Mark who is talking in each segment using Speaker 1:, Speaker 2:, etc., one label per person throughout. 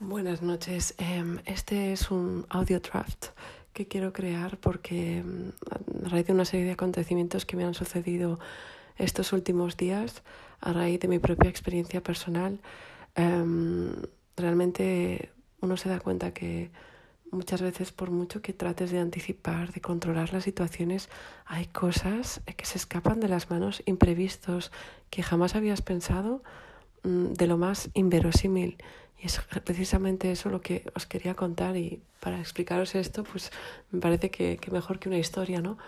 Speaker 1: Buenas noches. Em, este es un audio draft que quiero crear porque em, a raíz de una serie de acontecimientos que me han sucedido estos últimos días, a raíz de mi propia experiencia personal, em, realmente uno se da cuenta que muchas veces por mucho que trates de anticipar, de controlar las situaciones, hay cosas que se escapan de las manos, imprevistos, que jamás habías pensado, mm, de lo más inverosímil. Y es precisamente eso lo que os quería contar y para explicaros esto, pues me parece que, que mejor que una historia, ¿no?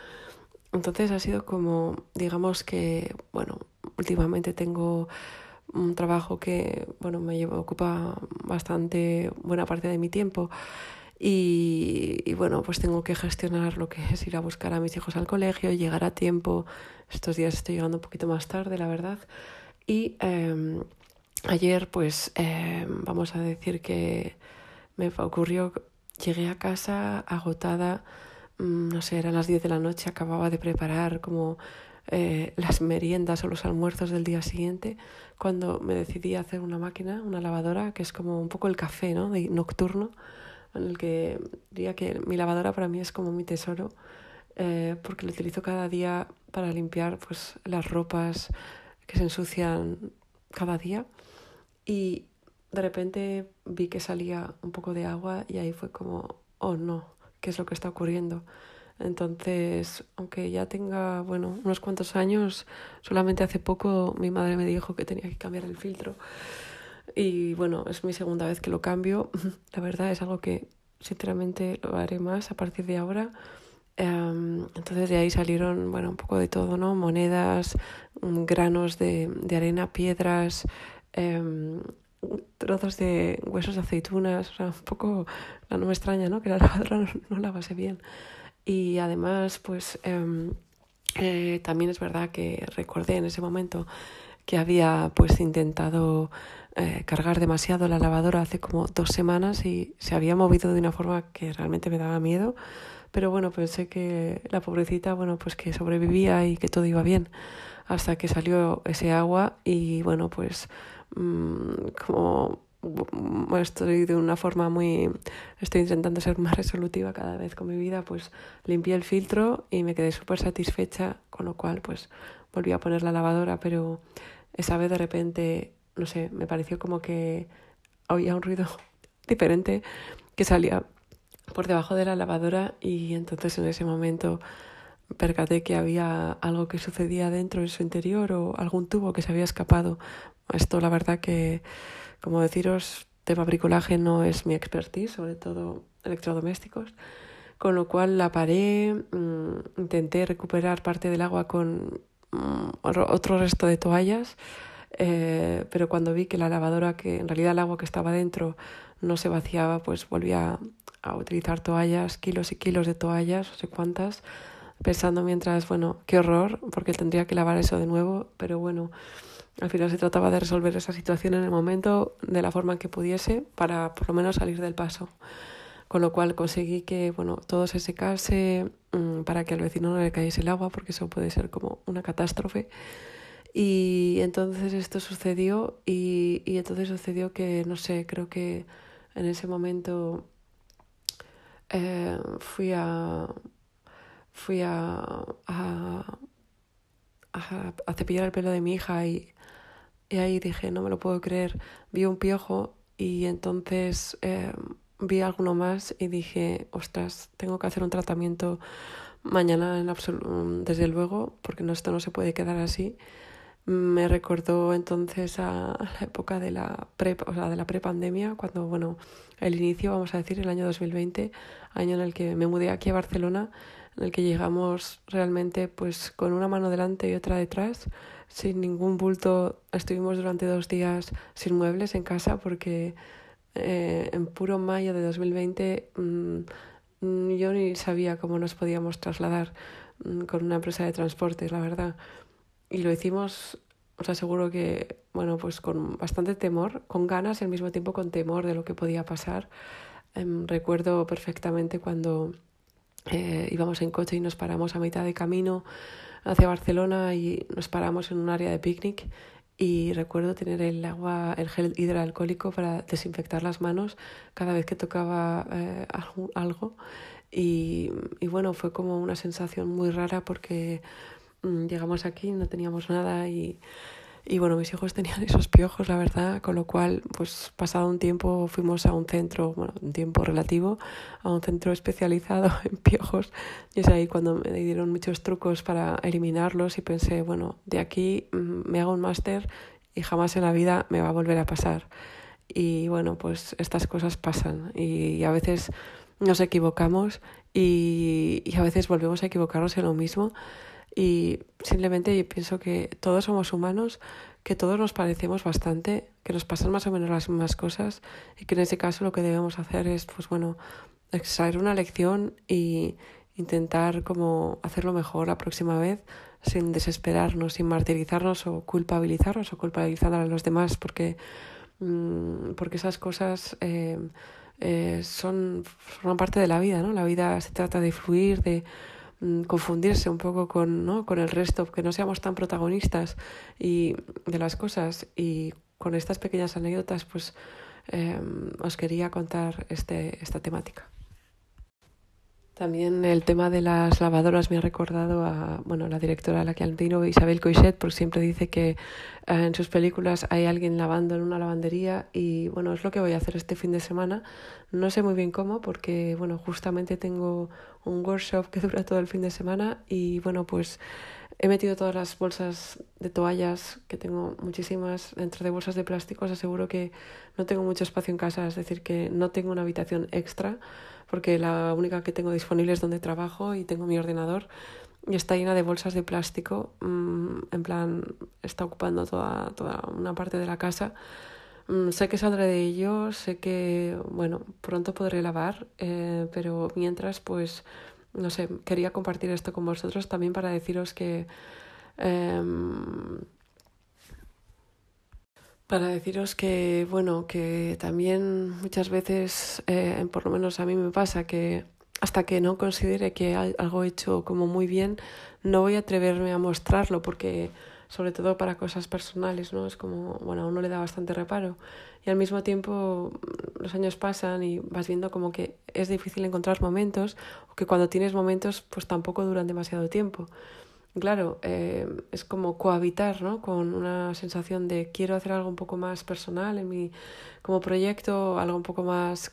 Speaker 1: Entonces ha sido como, digamos que, bueno, últimamente tengo un trabajo que, bueno, me lleva, ocupa bastante buena parte de mi tiempo y, bueno, pues tengo que gestionar lo que es ir a buscar a mis hijos al colegio, llegar a tiempo. Estos días estoy llegando un poquito más tarde, la verdad. Y eh, ayer, pues, eh, vamos a decir que me ocurrió, llegué a casa agotada, mm, no sé, eran las 10 de la noche, acababa de preparar como eh, las meriendas o los almuerzos del día siguiente, cuando me decidí a hacer una máquina, una lavadora, que es como un poco el café, ¿no? De nocturno en el que diría que mi lavadora para mí es como mi tesoro, eh, porque lo utilizo cada día para limpiar pues, las ropas que se ensucian cada día. Y de repente vi que salía un poco de agua y ahí fue como, oh no, ¿qué es lo que está ocurriendo? Entonces, aunque ya tenga, bueno, unos cuantos años, solamente hace poco mi madre me dijo que tenía que cambiar el filtro. Y bueno, es mi segunda vez que lo cambio. La verdad es algo que sinceramente lo haré más a partir de ahora. Um, entonces de ahí salieron, bueno, un poco de todo, ¿no? Monedas, mm, granos de, de arena, piedras, um, trozos de huesos de aceitunas, o sea, un poco, no me extraña, ¿no? Que la lavadora no, no lavase bien. Y además, pues um, eh, también es verdad que recordé en ese momento que había pues intentado eh, cargar demasiado la lavadora hace como dos semanas y se había movido de una forma que realmente me daba miedo. Pero bueno, pensé que la pobrecita, bueno, pues que sobrevivía y que todo iba bien hasta que salió ese agua y bueno, pues como estoy de una forma muy estoy intentando ser más resolutiva cada vez con mi vida pues limpié el filtro y me quedé súper satisfecha con lo cual pues volví a poner la lavadora pero esa vez de repente no sé, me pareció como que oía un ruido diferente que salía por debajo de la lavadora y entonces en ese momento percaté que había algo que sucedía dentro en su interior o algún tubo que se había escapado. Esto la verdad que, como deciros, tema bricolaje no es mi expertise, sobre todo electrodomésticos, con lo cual la paré, mmm, intenté recuperar parte del agua con mmm, otro resto de toallas eh, pero cuando vi que la lavadora, que en realidad el agua que estaba dentro no se vaciaba, pues volví a, a utilizar toallas, kilos y kilos de toallas, no sé cuántas, pensando mientras, bueno, qué horror, porque tendría que lavar eso de nuevo, pero bueno, al final se trataba de resolver esa situación en el momento de la forma que pudiese para por lo menos salir del paso. Con lo cual conseguí que bueno, todo se secase mmm, para que al vecino no le cayese el agua, porque eso puede ser como una catástrofe. Y entonces esto sucedió y, y entonces sucedió que, no sé, creo que en ese momento eh, fui a fui a, a, a, cepillar el pelo de mi hija y, y, ahí dije, no me lo puedo creer, vi un piojo y entonces eh, vi alguno más y dije, ostras, tengo que hacer un tratamiento mañana en desde luego, porque no, esto no se puede quedar así me recordó entonces a la época de la pre, o sea, de la prepandemia, cuando, bueno, el inicio, vamos a decir, el año 2020, año en el que me mudé aquí a Barcelona, en el que llegamos realmente pues con una mano delante y otra detrás, sin ningún bulto, estuvimos durante dos días sin muebles en casa porque eh, en puro mayo de 2020 mmm, yo ni sabía cómo nos podíamos trasladar mmm, con una empresa de transporte, la verdad y lo hicimos, os aseguro que, bueno, pues con bastante temor, con ganas y al mismo tiempo con temor de lo que podía pasar. Eh, recuerdo perfectamente cuando eh, íbamos en coche y nos paramos a mitad de camino hacia Barcelona y nos paramos en un área de picnic. Y recuerdo tener el agua, el gel hidroalcohólico para desinfectar las manos cada vez que tocaba eh, algo. Y, y, bueno, fue como una sensación muy rara porque mm, llegamos aquí, no teníamos nada y y bueno, mis hijos tenían esos piojos, la verdad, con lo cual, pues pasado un tiempo fuimos a un centro, bueno, un tiempo relativo, a un centro especializado en piojos. Y es ahí cuando me dieron muchos trucos para eliminarlos y pensé, bueno, de aquí mm, me hago un máster y jamás en la vida me va a volver a pasar. Y bueno, pues estas cosas pasan y a veces nos equivocamos y, y a veces volvemos a equivocarnos en lo mismo. Y simplemente pienso que todos somos humanos, que todos nos parecemos bastante, que nos pasan más o menos las mismas cosas y que en ese caso lo que debemos hacer es, pues bueno, extraer una lección y intentar como hacerlo mejor la próxima vez sin desesperarnos, sin martirizarnos o culpabilizarnos o culpabilizar a los demás porque, mm, porque esas cosas eh, eh, son, parte de la vida, ¿no? La vida se trata de fluir, de confundirse un poco con, ¿no? con el resto, que no seamos tan protagonistas y de las cosas. Y con estas pequeñas anécdotas, pues em, os quería contar este, esta temática. También el tema de las lavadoras me ha recordado a bueno, la directora la que admiro, Isabel Coixet, porque siempre dice que eh, en sus películas hay alguien lavando en una lavandería y bueno, es lo que voy a hacer este fin de semana. No sé muy bien cómo porque bueno, justamente tengo un workshop que dura todo el fin de semana y bueno, pues he metido todas las bolsas de toallas, que tengo muchísimas, dentro de bolsas de plástico. Os aseguro que no tengo mucho espacio en casa, es decir, que no tengo una habitación extra porque la única que tengo disponible es donde trabajo y tengo mi ordenador y está llena de bolsas de plástico, mm, en plan, está ocupando toda, toda una parte de la casa. Mm, sé que saldré de ello, sé que, bueno, pronto podré lavar, eh, pero mientras, pues, no sé, quería compartir esto con vosotros también para deciros que... Em, para deciros que, bueno, que también muchas veces, eh, por lo menos a mí me pasa que hasta que no considere que algo hecho como muy bien, no voy a atreverme a mostrarlo porque sobre todo para cosas personales, ¿no? Es como, bueno, a uno le da bastante reparo. Y al mismo tiempo los años pasan y vas viendo como que es difícil encontrar momentos o que cuando tienes momentos pues tampoco duran demasiado tiempo claro, eh, es como cohabitar ¿no? con una sensación de quiero hacer algo un poco más personal en mi, como proyecto, algo un poco más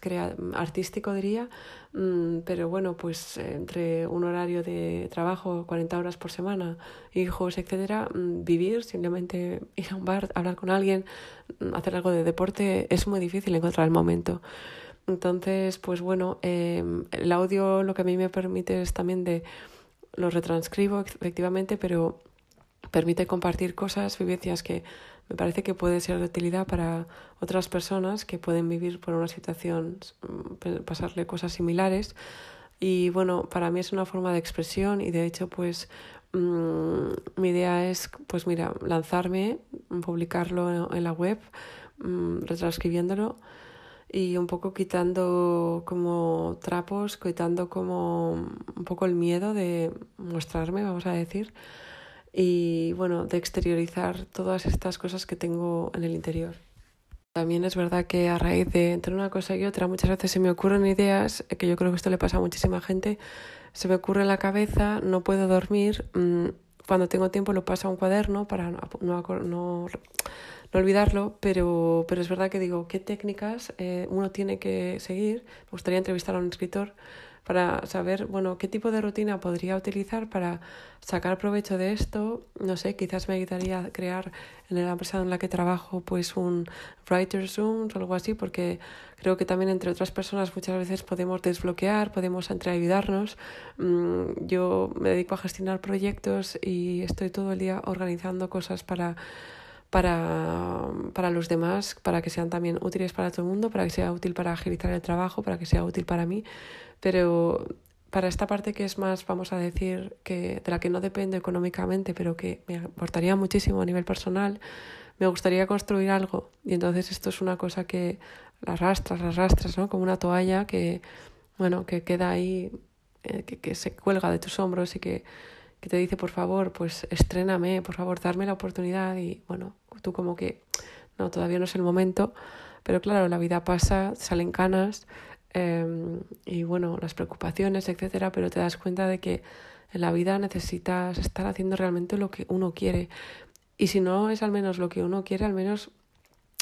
Speaker 1: artístico diría, mm, pero bueno, pues entre un horario de trabajo, 40 horas por semana, hijos, etcétera, mm, vivir, simplemente ir a un bar, hablar con alguien, mm, hacer algo de deporte, es muy difícil encontrar el momento. Entonces, pues bueno, eh, el audio lo que a mí me permite es también de lo retranscribo efectivamente, pero permite compartir cosas, vivencias que me parece que pueden ser de utilidad para otras personas que pueden vivir por una situación, mm, pasarle cosas similares. Y bueno, para mí es una forma de expresión y de hecho pues mm, mi idea es pues mira, lanzarme, publicarlo en la web, mm, retranscribiéndolo y un poco quitando como trapos, quitando como un poco el miedo de mostrarme, vamos a decir, y bueno, de exteriorizar todas estas cosas que tengo en el interior. También es verdad que a raíz de entre una cosa y otra muchas veces se me ocurren ideas, que yo creo que esto le pasa a muchísima gente, se me ocurre en la cabeza, no puedo dormir, mm, cuando tengo tiempo lo paso a un cuaderno para no, no no olvidarlo, pero, pero es verdad que digo, ¿qué técnicas eh, uno tiene que seguir? Me gustaría entrevistar a un escritor para saber, bueno, qué tipo de rutina podría utilizar para sacar provecho de esto. No sé, quizás me ayudaría a crear en la empresa en la que trabajo pues un writer's room o algo así, porque creo que también entre otras personas muchas veces podemos desbloquear, podemos entre ayudarnos. Mm, yo me dedico a gestionar proyectos y estoy todo el día organizando cosas para para, para los demás, para que sean también útiles para todo el mundo, para que sea útil para agilizar el trabajo, para que sea útil para mí, pero para esta parte que es más, vamos a decir, que de la que no dependo económicamente, pero que me aportaría muchísimo a nivel personal, me gustaría construir algo y entonces esto es una cosa que la arrastras, la arrastras, ¿no? Como una toalla que, bueno, que queda ahí, eh, que, que se cuelga de tus hombros y que que te dice, por favor, pues estréname, por favor, darme la oportunidad y bueno, tú como que, no, todavía no es el momento, pero claro, la vida pasa, salen canas em, y bueno, las preocupaciones, etcétera, pero te das cuenta de que en la vida necesitas estar haciendo realmente lo que uno quiere. Y si no es al menos lo que uno quiere, al menos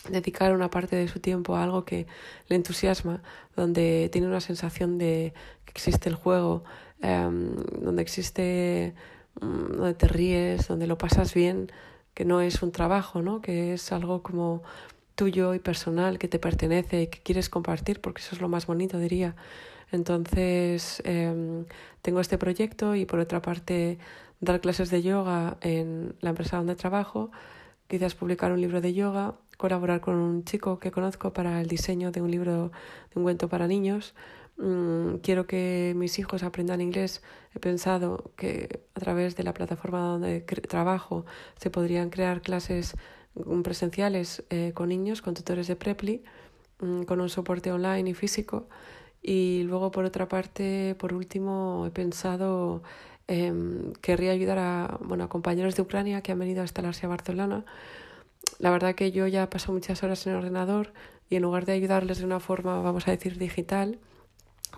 Speaker 1: dedicar una parte de su tiempo a algo que le entusiasma, donde tiene una sensación de que existe el juego, em, donde existe, mm, donde te ríes, donde lo pasas bien, que no es un trabajo, ¿no? que es algo como tuyo y personal, que te pertenece y que quieres compartir, porque eso es lo más bonito, diría. Entonces, em, tengo este proyecto y por otra parte, dar clases de yoga en la empresa donde trabajo, quizás publicar un libro de yoga, colaborar con un chico que conozco para el diseño de un libro, de un cuento para niños. Mm, quiero que mis hijos aprendan inglés. He pensado que a través de la plataforma donde trabajo se podrían crear clases mm, presenciales eh, con niños, con tutores de Preply, mm, con un soporte online y físico. Y luego, por otra parte, por último, he pensado eh, querría ayudar a, bueno, a compañeros de Ucrania que han venido a instalarse a Barcelona. La verdad que yo ya paso muchas horas en el ordenador y en lugar de ayudarles de una forma, vamos a decir, digital,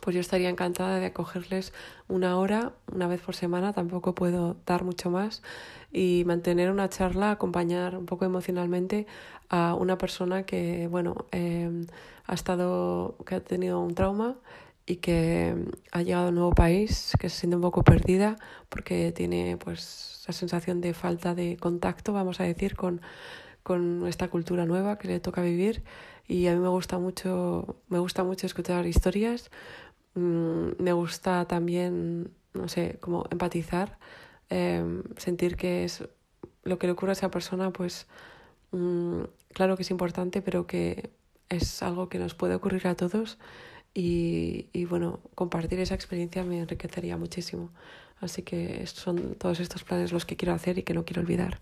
Speaker 1: pues yo estaría encantada de acogerles una hora, una vez por semana, tampoco puedo dar mucho más, y mantener una charla, acompañar un poco emocionalmente a una persona que, bueno, eh, ha estado, que ha tenido un trauma y que ha llegado a un nuevo país, que se siente un poco perdida porque tiene pues la sensación de falta de contacto, vamos a decir, con, con esta cultura nueva que le toca vivir. Y a mí me gusta mucho, me gusta mucho escuchar historias, mm, me gusta también, no sé, como empatizar, em, sentir que es lo que le ocurre a esa persona, pues mm, claro que es importante, pero que es algo que nos puede ocurrir a todos y, y, bueno, compartir esa experiencia me enriquecería muchísimo. Así que son todos estos planes los que quiero hacer y que no quiero olvidar.